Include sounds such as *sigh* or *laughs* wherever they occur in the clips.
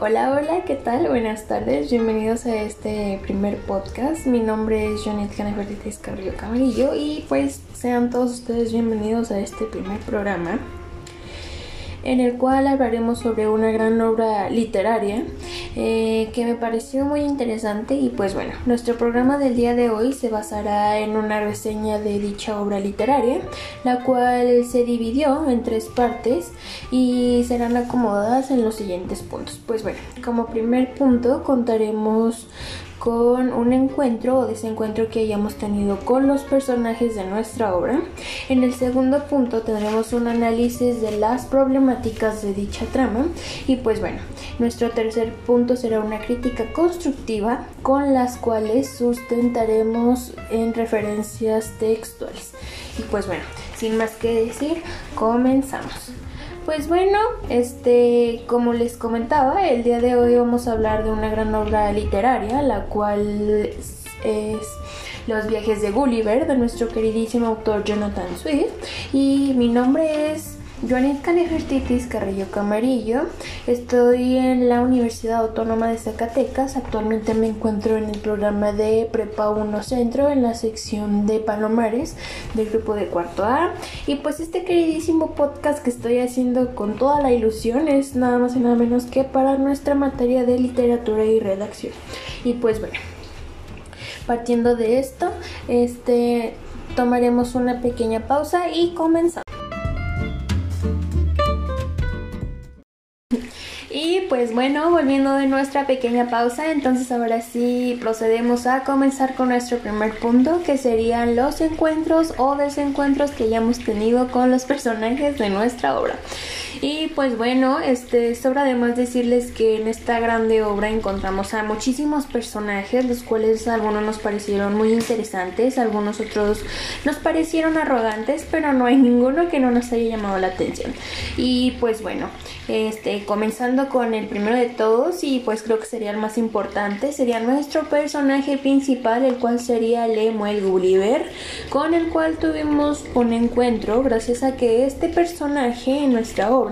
Hola, hola, ¿qué tal? Buenas tardes, bienvenidos a este primer podcast. Mi nombre es Janet Canefertitis Carrillo Camarillo y pues sean todos ustedes bienvenidos a este primer programa en el cual hablaremos sobre una gran obra literaria eh, que me pareció muy interesante y pues bueno, nuestro programa del día de hoy se basará en una reseña de dicha obra literaria, la cual se dividió en tres partes y serán acomodadas en los siguientes puntos. Pues bueno, como primer punto contaremos con un encuentro o desencuentro que hayamos tenido con los personajes de nuestra obra. En el segundo punto tendremos un análisis de las problemáticas de dicha trama y pues bueno, nuestro tercer punto será una crítica constructiva con las cuales sustentaremos en referencias textuales. Y pues bueno, sin más que decir, comenzamos. Pues bueno, este, como les comentaba, el día de hoy vamos a hablar de una gran obra literaria, la cual es, Los viajes de Gulliver, de nuestro queridísimo autor Jonathan Swift. Y mi nombre es Joanet Calejertitis Carrillo Camarillo. Estoy en la Universidad Autónoma de Zacatecas. Actualmente me encuentro en el programa de Prepa 1 Centro en la sección de Palomares del grupo de cuarto A. Y pues este queridísimo podcast que estoy haciendo con toda la ilusión es nada más y nada menos que para nuestra materia de literatura y redacción. Y pues bueno, partiendo de esto, este tomaremos una pequeña pausa y comenzamos. Pues bueno, volviendo de nuestra pequeña pausa, entonces ahora sí procedemos a comenzar con nuestro primer punto, que serían los encuentros o desencuentros que hayamos tenido con los personajes de nuestra obra. Y pues bueno, este sobra además decirles que en esta grande obra encontramos a muchísimos personajes, los cuales algunos nos parecieron muy interesantes, algunos otros nos parecieron arrogantes, pero no hay ninguno que no nos haya llamado la atención. Y pues bueno, este comenzando con el primero de todos y pues creo que sería el más importante, sería nuestro personaje principal, el cual sería Lemuel Gulliver, con el cual tuvimos un encuentro gracias a que este personaje en nuestra obra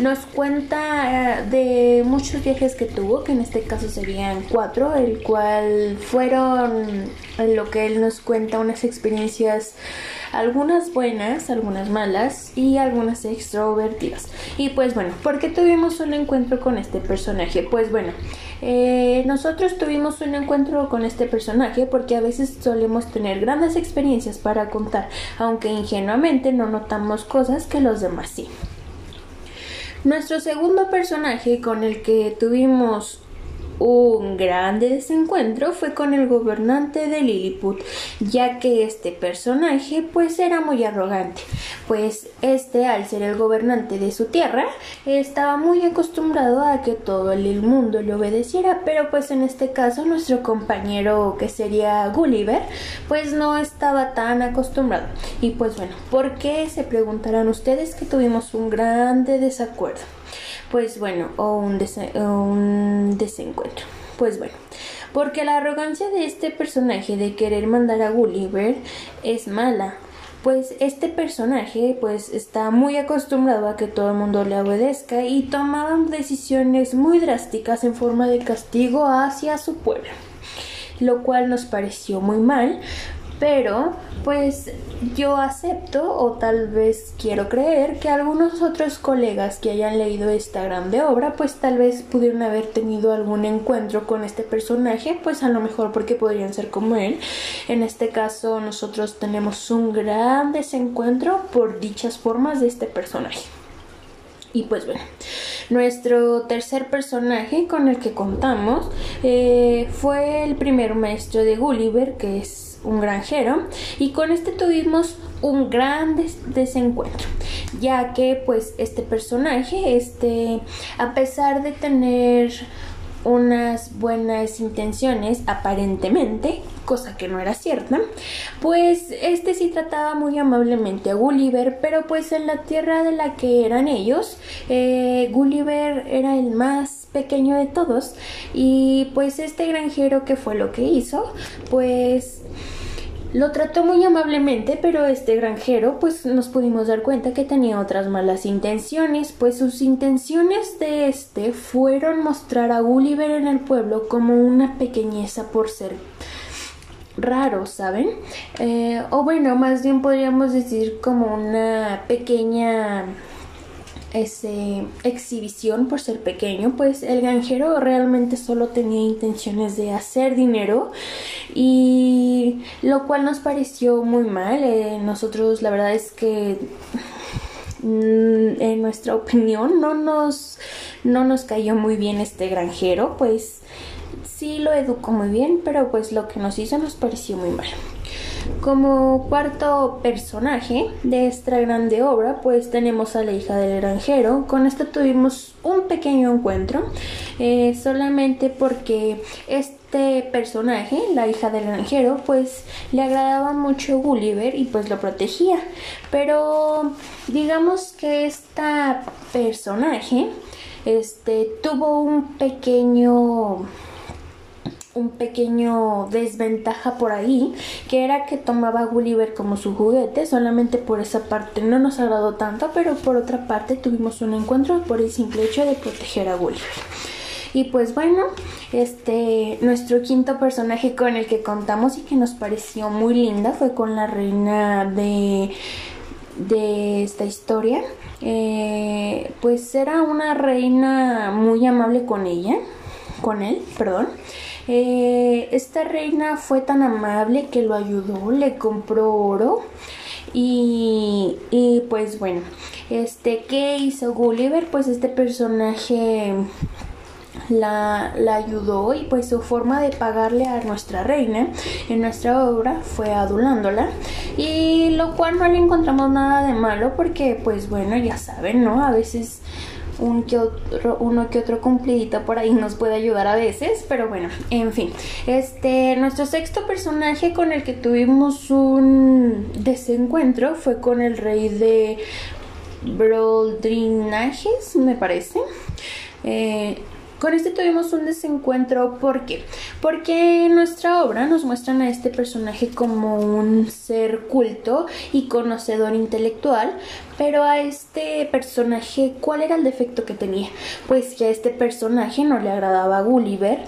nos cuenta eh, de muchos viajes que tuvo, que en este caso serían cuatro, el cual fueron lo que él nos cuenta unas experiencias algunas buenas, algunas malas y algunas extrovertidas. Y pues bueno, ¿por qué tuvimos un encuentro con este personaje? Pues bueno, eh, nosotros tuvimos un encuentro con este personaje porque a veces solemos tener grandes experiencias para contar, aunque ingenuamente no notamos cosas que los demás sí. Nuestro segundo personaje con el que tuvimos un grande desencuentro fue con el gobernante de Lilliput, ya que este personaje pues era muy arrogante, pues este al ser el gobernante de su tierra estaba muy acostumbrado a que todo el mundo le obedeciera, pero pues en este caso nuestro compañero que sería Gulliver pues no estaba tan acostumbrado. Y pues bueno, ¿por qué se preguntarán ustedes que tuvimos un grande desacuerdo? Pues bueno, o un, un desencuentro. Pues bueno, porque la arrogancia de este personaje de querer mandar a Gulliver es mala, pues este personaje pues está muy acostumbrado a que todo el mundo le obedezca y tomaban decisiones muy drásticas en forma de castigo hacia su pueblo, lo cual nos pareció muy mal pero pues yo acepto o tal vez quiero creer que algunos otros colegas que hayan leído esta grande obra pues tal vez pudieron haber tenido algún encuentro con este personaje pues a lo mejor porque podrían ser como él. En este caso nosotros tenemos un gran desencuentro por dichas formas de este personaje. Y pues bueno, nuestro tercer personaje con el que contamos eh, fue el primer maestro de Gulliver, que es un granjero, y con este tuvimos un gran desencuentro, ya que pues este personaje, este, a pesar de tener unas buenas intenciones aparentemente, cosa que no era cierta, pues este sí trataba muy amablemente a Gulliver, pero pues en la tierra de la que eran ellos, eh, Gulliver era el más pequeño de todos y pues este granjero que fue lo que hizo, pues Lo trató muy amablemente, pero este granjero pues nos pudimos dar cuenta que tenía otras malas intenciones, pues sus intenciones de este fueron mostrar a Gulliver en el pueblo como una pequeñeza por ser raro, ¿saben? Eh, o bueno, más bien podríamos decir como una pequeña ese, exhibición por ser pequeño, pues el granjero realmente solo tenía intenciones de hacer dinero y lo cual nos pareció muy mal. Eh, nosotros la verdad es que mm, en nuestra opinión no nos, no nos cayó muy bien este granjero, pues sí lo educó muy bien, pero pues lo que nos hizo nos pareció muy mal. Como cuarto personaje de esta grande obra, pues tenemos a la hija del granjero. Con esta tuvimos un pequeño encuentro, eh, solamente porque este personaje, la hija del granjero, pues le agradaba mucho Gulliver y pues lo protegía. Pero digamos que esta personaje, este, tuvo un pequeño un pequeño desventaja por ahí, que era que tomaba a Gulliver como su juguete, solamente por esa parte no nos agradó tanto, pero por otra parte tuvimos un encuentro por el simple hecho de proteger a Gulliver. Y pues bueno, este nuestro quinto personaje con el que contamos y que nos pareció muy linda fue con la reina de de esta historia. Eh, pues era una reina muy amable con ella, con él, perdón. Eh, esta reina fue tan amable que lo ayudó, le compró oro y, y pues bueno, este, ¿qué hizo Gulliver? Pues este personaje la, la, ayudó y pues su forma de pagarle a nuestra reina en nuestra obra fue adulándola y lo cual no le encontramos nada de malo porque pues bueno ya saben no a veces un que otro, uno que otro cumplidito por ahí nos puede ayudar a veces, pero bueno, en fin. Este, nuestro sexto personaje con el que tuvimos un desencuentro fue con el rey de Broldrinages, me parece. Eh, con este tuvimos un desencuentro, ¿por qué? Porque en nuestra obra nos muestran a este personaje como un ser culto y conocedor intelectual, pero a este personaje, ¿cuál era el defecto que tenía? Pues que a este personaje no le agradaba a Gulliver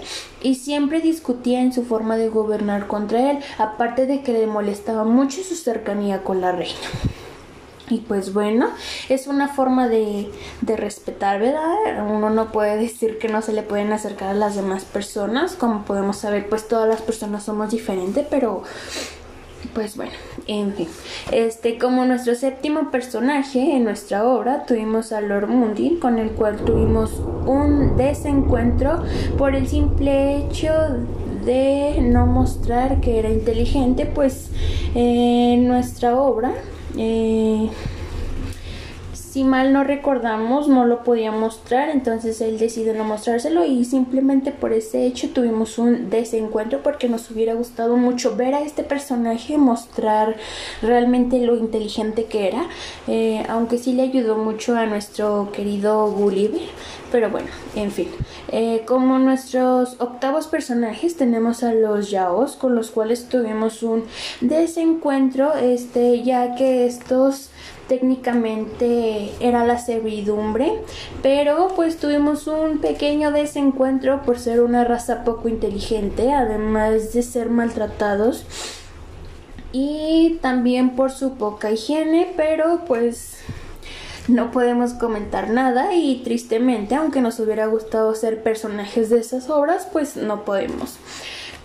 y siempre discutía en su forma de gobernar contra él, aparte de que le molestaba mucho su cercanía con la reina. Y pues bueno, es una forma de, de, respetar, ¿verdad? Uno no puede decir que no se le pueden acercar a las demás personas. Como podemos saber, pues todas las personas somos diferentes, pero pues bueno, en fin. Este, como nuestro séptimo personaje en nuestra obra, tuvimos a Lord Mundi, con el cual tuvimos un desencuentro por el simple hecho de no mostrar que era inteligente, pues en nuestra obra eh, si mal no recordamos, no lo podía mostrar, entonces él decidió no mostrárselo y simplemente por ese hecho tuvimos un desencuentro porque nos hubiera gustado mucho ver a este personaje mostrar realmente lo inteligente que era, eh, aunque sí le ayudó mucho a nuestro querido Gulliver, pero bueno, en fin. Eh, como nuestros octavos personajes tenemos a los Yaos con los cuales tuvimos un desencuentro, este, ya que estos técnicamente era la servidumbre, pero pues tuvimos un pequeño desencuentro por ser una raza poco inteligente, además de ser maltratados y también por su poca higiene, pero pues no podemos comentar nada y tristemente, aunque nos hubiera gustado ser personajes de esas obras, pues no podemos.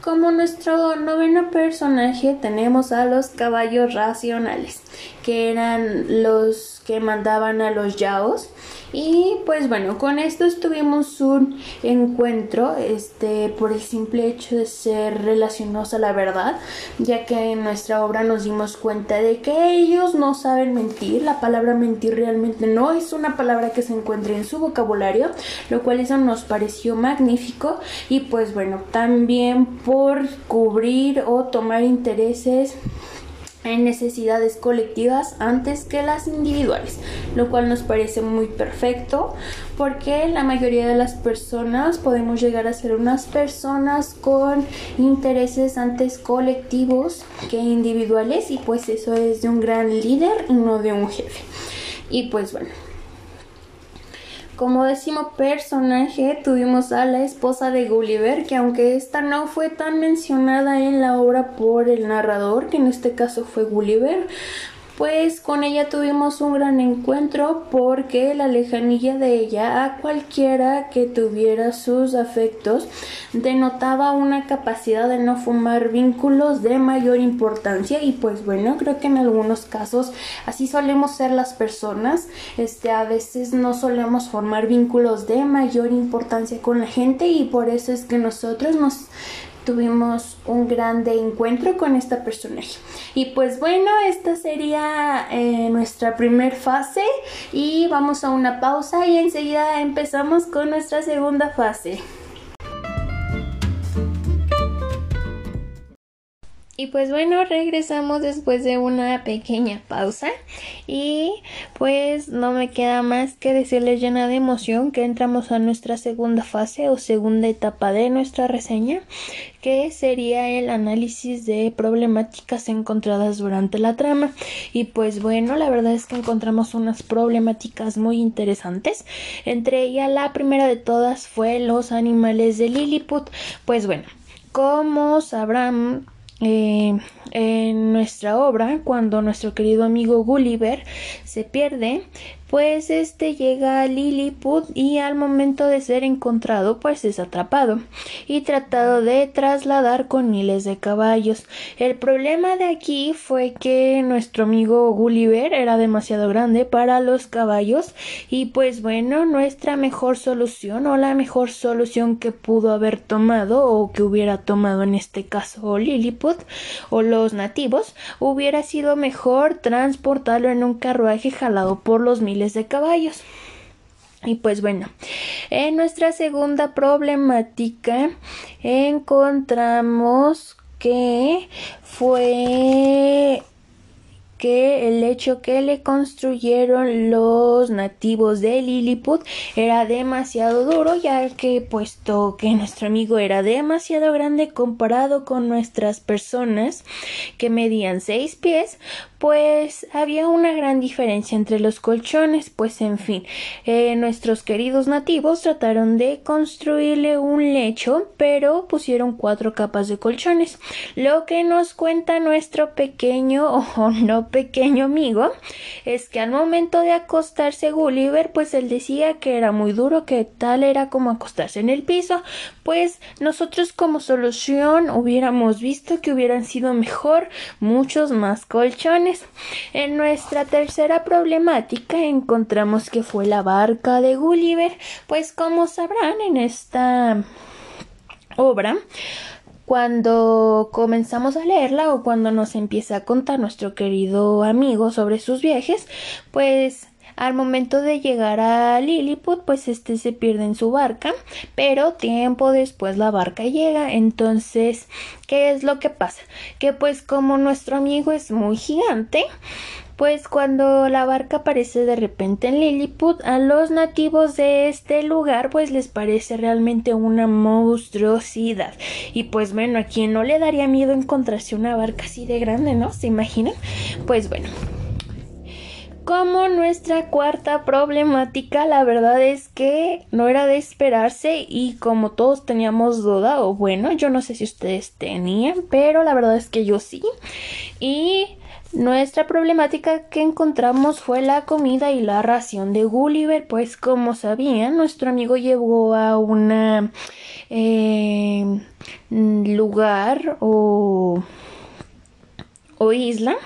Como nuestro noveno personaje tenemos a los caballos racionales, que eran los que mandaban a los yaos. Y pues bueno, con estos tuvimos un encuentro, este, por el simple hecho de ser relacionados a la verdad, ya que en nuestra obra nos dimos cuenta de que ellos no saben mentir, la palabra mentir realmente no es una palabra que se encuentre en su vocabulario, lo cual eso nos pareció magnífico. Y pues bueno, también por cubrir o tomar intereses en necesidades colectivas antes que las individuales, lo cual nos parece muy perfecto porque la mayoría de las personas podemos llegar a ser unas personas con intereses antes colectivos que individuales y pues eso es de un gran líder y no de un jefe. Y pues bueno, como décimo personaje tuvimos a la esposa de Gulliver, que aunque esta no fue tan mencionada en la obra por el narrador, que en este caso fue Gulliver, pues con ella tuvimos un gran encuentro porque la lejanía de ella a cualquiera que tuviera sus afectos denotaba una capacidad de no fumar vínculos de mayor importancia y pues bueno creo que en algunos casos así solemos ser las personas. Este a veces no solemos formar vínculos de mayor importancia con la gente y por eso es que nosotros nos tuvimos un grande encuentro con esta personaje. Y pues bueno, esta sería eh, nuestra primer fase y vamos a una pausa y enseguida empezamos con nuestra segunda fase. Y pues bueno, regresamos después de una pequeña pausa y pues no me queda más que decirles llena de emoción que entramos a nuestra segunda fase o segunda etapa de nuestra reseña que sería el análisis de problemáticas encontradas durante la trama. Y pues bueno, la verdad es que encontramos unas problemáticas muy interesantes. Entre ellas la primera de todas fue los animales de Lilliput. Pues bueno, como sabrán, eh, en nuestra obra, cuando nuestro querido amigo Gulliver se pierde, pues este llega a Lilliput y al momento de ser encontrado pues es atrapado y tratado de trasladar con miles de caballos. El problema de aquí fue que nuestro amigo Gulliver era demasiado grande para los caballos y pues bueno, nuestra mejor solución o la mejor solución que pudo haber tomado o que hubiera tomado en este caso Lilliput o los nativos hubiera sido mejor transportarlo en un carruaje jalado por los miles de caballos. Y pues bueno, en nuestra segunda problemática encontramos que fue que el hecho que le construyeron los nativos de Lilliput era demasiado duro ya que puesto que nuestro amigo era demasiado grande comparado con nuestras personas que medían seis pies pues había una gran diferencia entre los colchones, pues en fin, eh, nuestros queridos nativos trataron de construirle un lecho, pero pusieron cuatro capas de colchones. Lo que nos cuenta nuestro pequeño *laughs* o no pequeño amigo es que al momento de acostarse Gulliver, pues él decía que era muy duro, que tal era como acostarse en el piso, pues nosotros como solución hubiéramos visto que hubieran sido mejor muchos más colchones en nuestra tercera problemática encontramos que fue la barca de Gulliver, pues como sabrán en esta obra cuando comenzamos a leerla o cuando nos empieza a contar nuestro querido amigo sobre sus viajes, pues al momento de llegar a Lilliput, pues este se pierde en su barca, pero tiempo después la barca llega. Entonces, ¿qué es lo que pasa? Que pues como nuestro amigo es muy gigante, pues cuando la barca aparece de repente en Lilliput, a los nativos de este lugar pues les parece realmente una monstruosidad. Y pues bueno, a quien no le daría miedo encontrarse una barca así de grande, ¿no? ¿Se imaginan? Pues bueno, como nuestra cuarta problemática, la verdad es que no era de esperarse y como todos teníamos duda, o bueno, yo no sé si ustedes tenían, pero la verdad es que yo sí. Y nuestra problemática que encontramos fue la comida y la ración de Gulliver, pues como sabían, nuestro amigo llegó a una eh, lugar o o isla,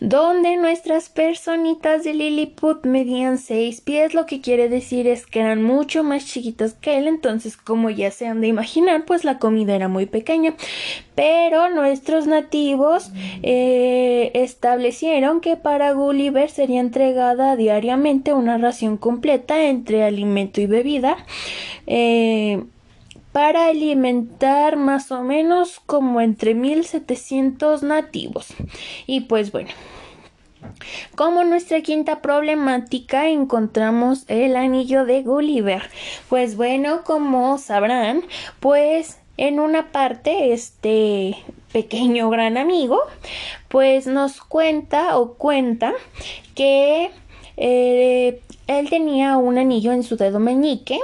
donde nuestras personitas de Lilliput medían seis pies, lo que quiere decir es que eran mucho más chiquitas que él, entonces como ya se han de imaginar, pues la comida era muy pequeña. Pero nuestros nativos eh, establecieron que para Gulliver sería entregada diariamente una ración completa entre alimento y bebida. Eh, para alimentar más o menos como entre 1700 nativos. Y pues bueno, como nuestra quinta problemática encontramos el anillo de Gulliver. Pues bueno, como sabrán, pues en una parte este pequeño gran amigo pues nos cuenta o cuenta que eh, él tenía un anillo en su dedo meñique,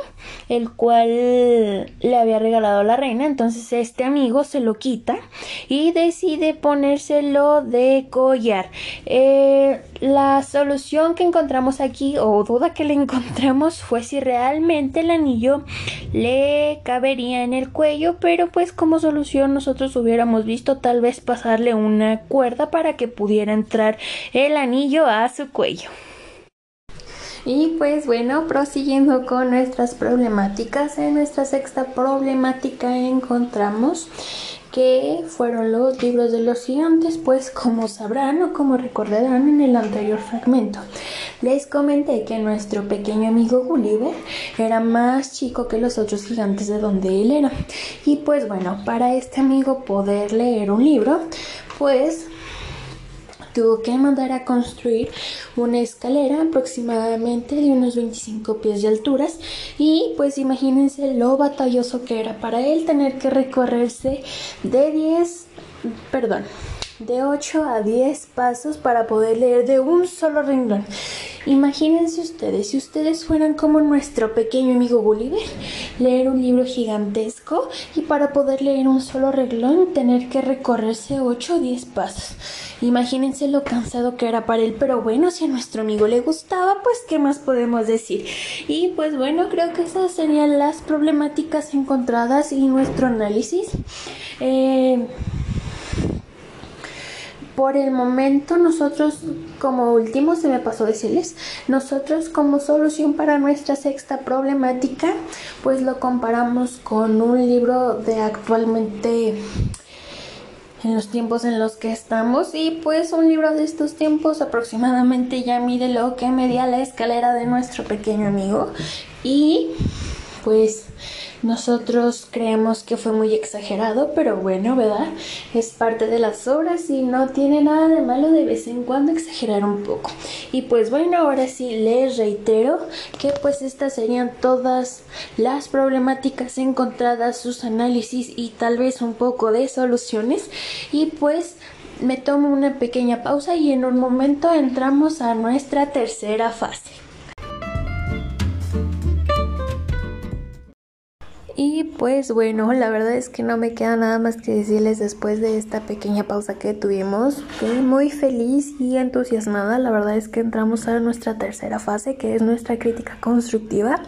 el cual le había regalado la reina, entonces este amigo se lo quita y decide ponérselo de collar. Eh, la solución que encontramos aquí, o duda que le encontramos, fue si realmente el anillo le cabería en el cuello, pero pues como solución nosotros hubiéramos visto tal vez pasarle una cuerda para que pudiera entrar el anillo a su cuello. Y pues bueno, prosiguiendo con nuestras problemáticas, en nuestra sexta problemática encontramos que fueron los libros de los gigantes, pues como sabrán o como recordarán en el anterior fragmento, les comenté que nuestro pequeño amigo Gulliver era más chico que los otros gigantes de donde él era. Y pues bueno, para este amigo poder leer un libro, pues tuvo que mandar a construir una escalera aproximadamente de unos 25 pies de alturas y pues imagínense lo batalloso que era para él tener que recorrerse de 10, perdón, de 8 a 10 pasos para poder leer de un solo renglón. Imagínense ustedes, si ustedes fueran como nuestro pequeño amigo Gulliver, leer un libro gigantesco y para poder leer un solo renglón tener que recorrerse 8 o 10 pasos. Imagínense lo cansado que era para él, pero bueno, si a nuestro amigo le gustaba, pues qué más podemos decir. Y pues bueno, creo que esas serían las problemáticas encontradas y nuestro análisis. Eh, por el momento nosotros como último se me pasó decirles nosotros como solución para nuestra sexta problemática pues lo comparamos con un libro de actualmente en los tiempos en los que estamos. Y pues un libro de estos tiempos aproximadamente ya mide lo que medía la escalera de nuestro pequeño amigo. Y pues nosotros creemos que fue muy exagerado, pero bueno, ¿verdad? Es parte de las obras y no tiene nada de malo de vez en cuando exagerar un poco. Y pues bueno, ahora sí les reitero que pues estas serían todas las problemáticas encontradas, sus análisis y tal vez un poco de soluciones. Y pues me tomo una pequeña pausa y en un momento entramos a nuestra tercera fase. Y pues bueno, la verdad es que no me queda nada más que decirles después de esta pequeña pausa que tuvimos. Estoy muy feliz y entusiasmada. La verdad es que entramos a nuestra tercera fase, que es nuestra crítica constructiva.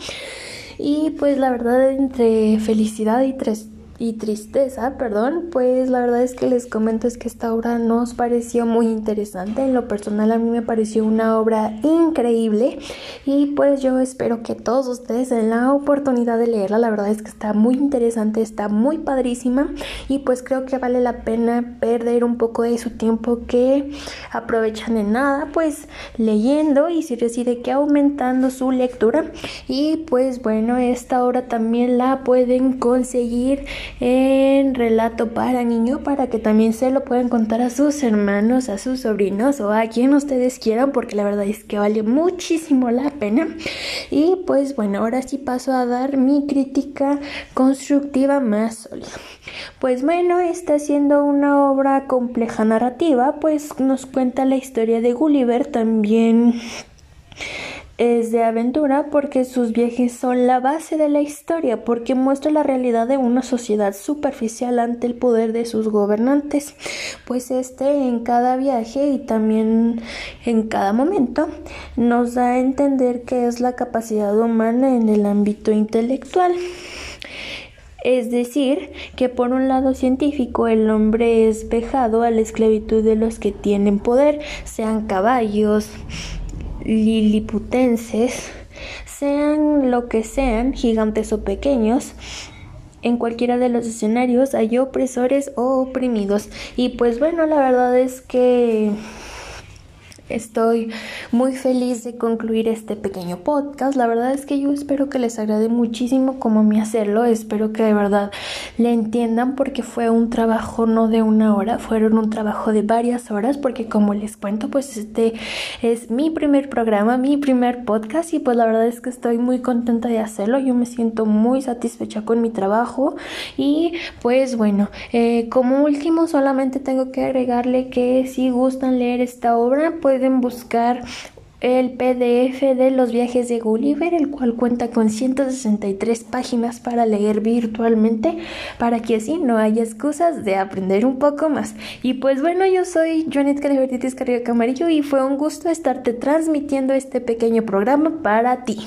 Y pues la verdad entre felicidad y tres y tristeza, perdón, pues la verdad es que les comento es que esta obra nos pareció muy interesante. En lo personal a mí me pareció una obra increíble y pues yo espero que todos ustedes den la oportunidad de leerla. La verdad es que está muy interesante, está muy padrísima y pues creo que vale la pena perder un poco de su tiempo que aprovechan en nada, pues leyendo y si decide que aumentando su lectura y pues bueno, esta obra también la pueden conseguir en relato para niño para que también se lo puedan contar a sus hermanos, a sus sobrinos o a quien ustedes quieran porque la verdad es que vale muchísimo la pena. Y pues bueno, ahora sí paso a dar mi crítica constructiva más sólida. Pues bueno, está siendo una obra compleja narrativa, pues nos cuenta la historia de Gulliver también es de aventura porque sus viajes son la base de la historia, porque muestra la realidad de una sociedad superficial ante el poder de sus gobernantes, pues este en cada viaje y también en cada momento nos da a entender que es la capacidad humana en el ámbito intelectual. Es decir, que por un lado científico el hombre es vejado a la esclavitud de los que tienen poder, sean caballos, liliputenses, sean lo que sean, gigantes o pequeños, en cualquiera de los escenarios hay opresores o oprimidos. Y pues bueno, la verdad es que Estoy muy feliz de concluir este pequeño podcast. La verdad es que yo espero que les agrade muchísimo como me hacerlo. Espero que de verdad le entiendan porque fue un trabajo no de una hora, fueron un trabajo de varias horas porque como les cuento, pues este es mi primer programa, mi primer podcast y pues la verdad es que estoy muy contenta de hacerlo. Yo me siento muy satisfecha con mi trabajo y pues bueno, eh, como último solamente tengo que agregarle que si gustan leer esta obra, pues pueden buscar el PDF de los viajes de Gulliver, el cual cuenta con 163 páginas para leer virtualmente, para que así no haya excusas de aprender un poco más. Y pues bueno, yo soy Janet Calibertitis Carrillo Camarillo y fue un gusto estarte transmitiendo este pequeño programa para ti.